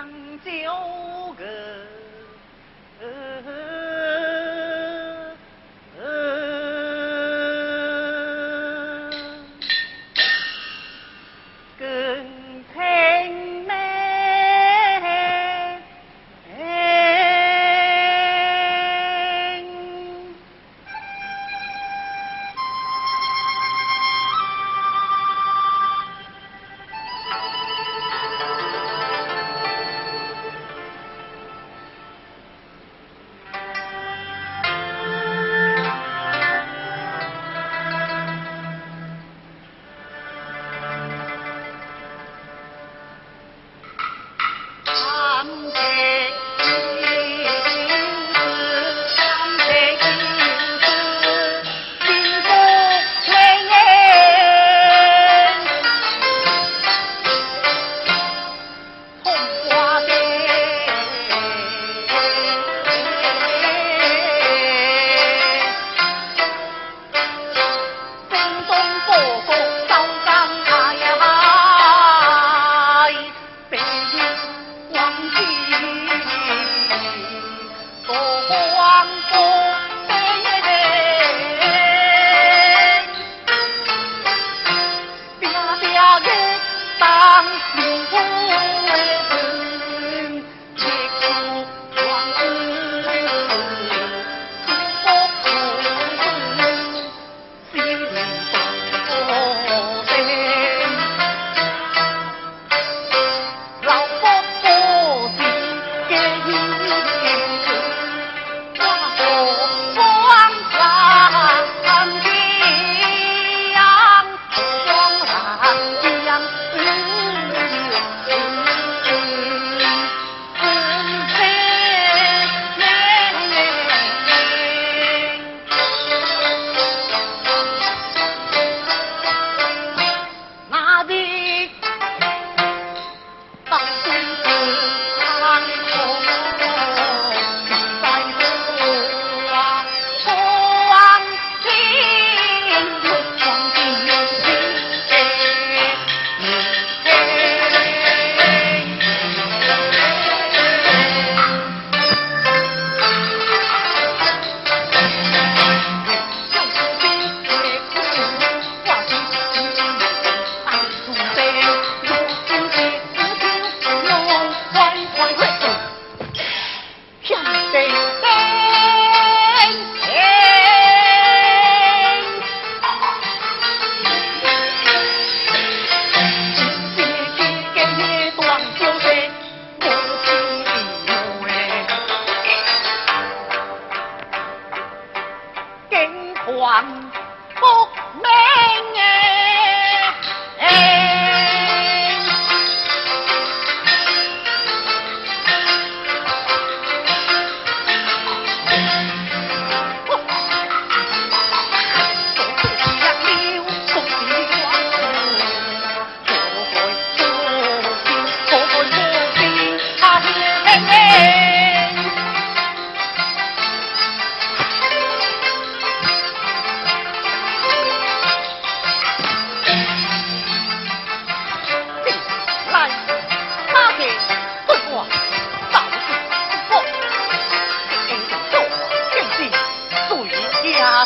江酒歌。我。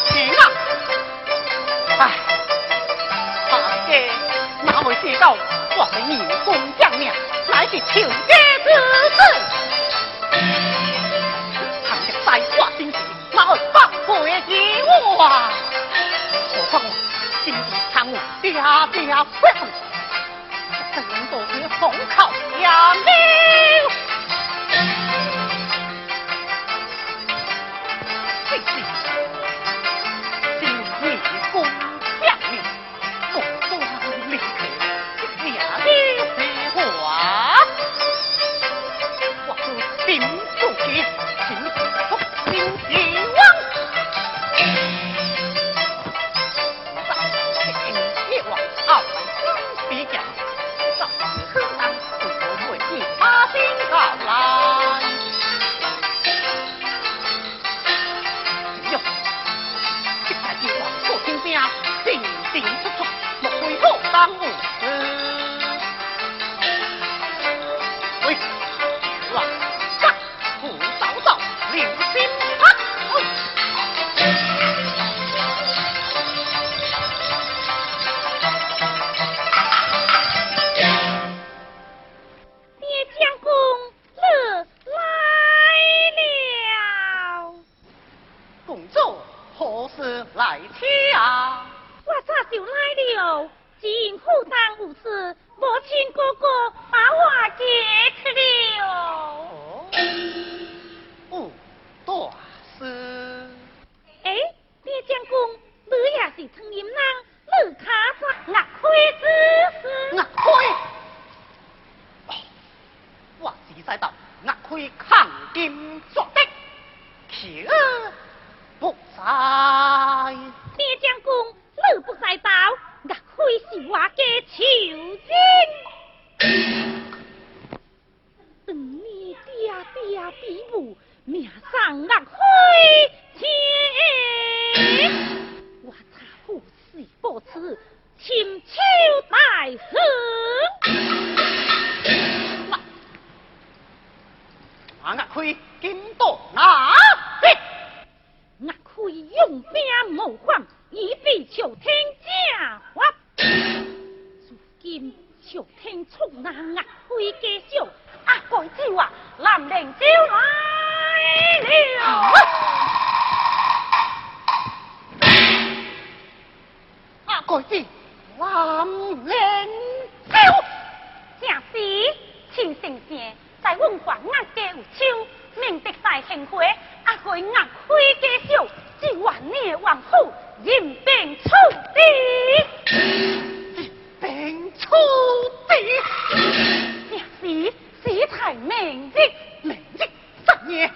情啊！唉，大哥，哪会知道我们民工将领乃是求家之子？他想在我心前，哪会放过你我？何况我心地贪污，爹爹不，怎能躲过红靠两名？王。为抗金作的，岂不在？列将功，你不在道，岳飞是我家仇人。当你爹爹比武，命丧岳飞前，我查父死不辞，亲秋待何？今到哪？我可以用兵谋皇，以备朝天将。如今朝天出难，啊回家少。啊，贵州啊，南岭招来了。阿子，南岭招，正是千声声在问话，我家有枪。命得在天回，阿贵眼开家笑，只怨你王府任凭处置，任凭处置，正是世态明日，明日三年。